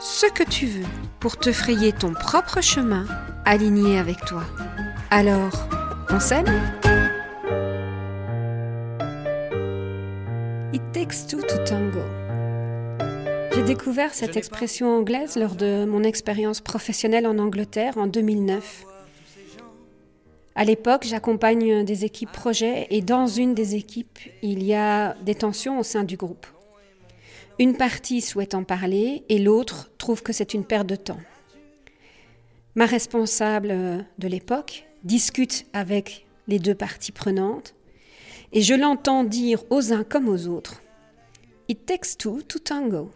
ce que tu veux pour te frayer ton propre chemin aligné avec toi. Alors, on s'aime It takes two to tango. J'ai découvert cette expression anglaise lors de mon expérience professionnelle en Angleterre en 2009. À l'époque, j'accompagne des équipes projets et dans une des équipes, il y a des tensions au sein du groupe. Une partie souhaite en parler et l'autre trouve que c'est une perte de temps. Ma responsable de l'époque discute avec les deux parties prenantes et je l'entends dire aux uns comme aux autres It takes two to tango.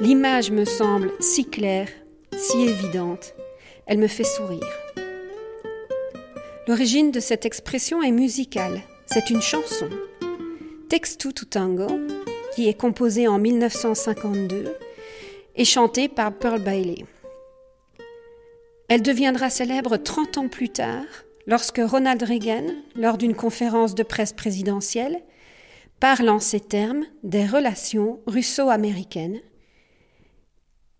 L'image me semble si claire, si évidente, elle me fait sourire. L'origine de cette expression est musicale, c'est une chanson. Two to Tango, qui est composée en 1952 et chantée par Pearl Bailey. Elle deviendra célèbre 30 ans plus tard lorsque Ronald Reagan, lors d'une conférence de presse présidentielle, parle en ces termes des relations russo-américaines.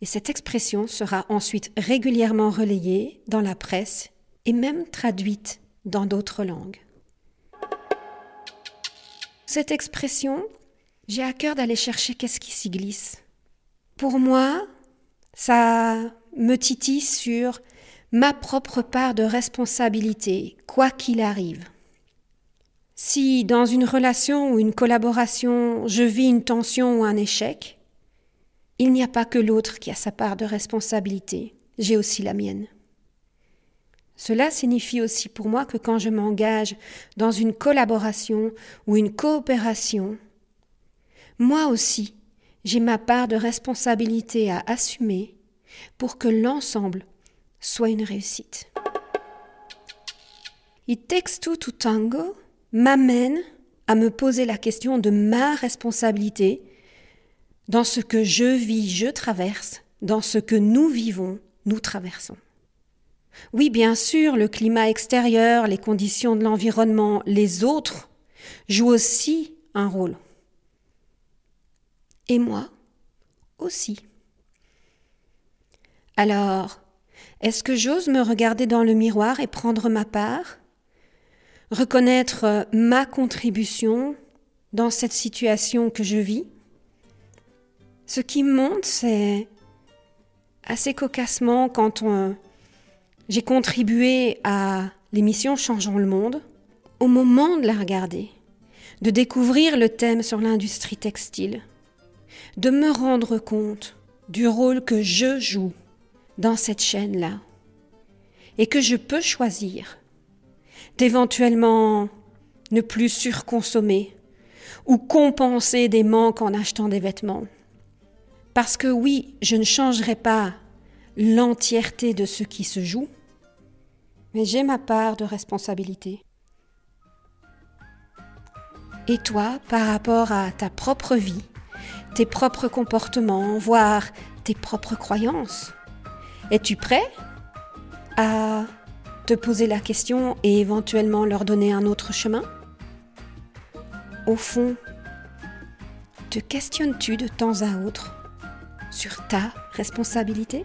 Et cette expression sera ensuite régulièrement relayée dans la presse et même traduite dans d'autres langues. Cette expression, j'ai à cœur d'aller chercher qu'est-ce qui s'y glisse. Pour moi, ça me titille sur ma propre part de responsabilité, quoi qu'il arrive. Si dans une relation ou une collaboration je vis une tension ou un échec, il n'y a pas que l'autre qui a sa part de responsabilité, j'ai aussi la mienne. Cela signifie aussi pour moi que quand je m'engage dans une collaboration ou une coopération, moi aussi, j'ai ma part de responsabilité à assumer pour que l'ensemble soit une réussite. It takes two to tango m'amène à me poser la question de ma responsabilité dans ce que je vis, je traverse, dans ce que nous vivons, nous traversons. Oui, bien sûr, le climat extérieur, les conditions de l'environnement, les autres jouent aussi un rôle. Et moi aussi. Alors, est-ce que j'ose me regarder dans le miroir et prendre ma part? Reconnaître ma contribution dans cette situation que je vis? Ce qui monte, c'est assez cocassement quand on, j'ai contribué à l'émission Changeons le monde au moment de la regarder, de découvrir le thème sur l'industrie textile, de me rendre compte du rôle que je joue dans cette chaîne-là et que je peux choisir d'éventuellement ne plus surconsommer ou compenser des manques en achetant des vêtements. Parce que oui, je ne changerai pas l'entièreté de ce qui se joue, mais j'ai ma part de responsabilité. Et toi, par rapport à ta propre vie, tes propres comportements, voire tes propres croyances, es-tu prêt à te poser la question et éventuellement leur donner un autre chemin? Au fond, te questionnes-tu de temps à autre sur ta responsabilité?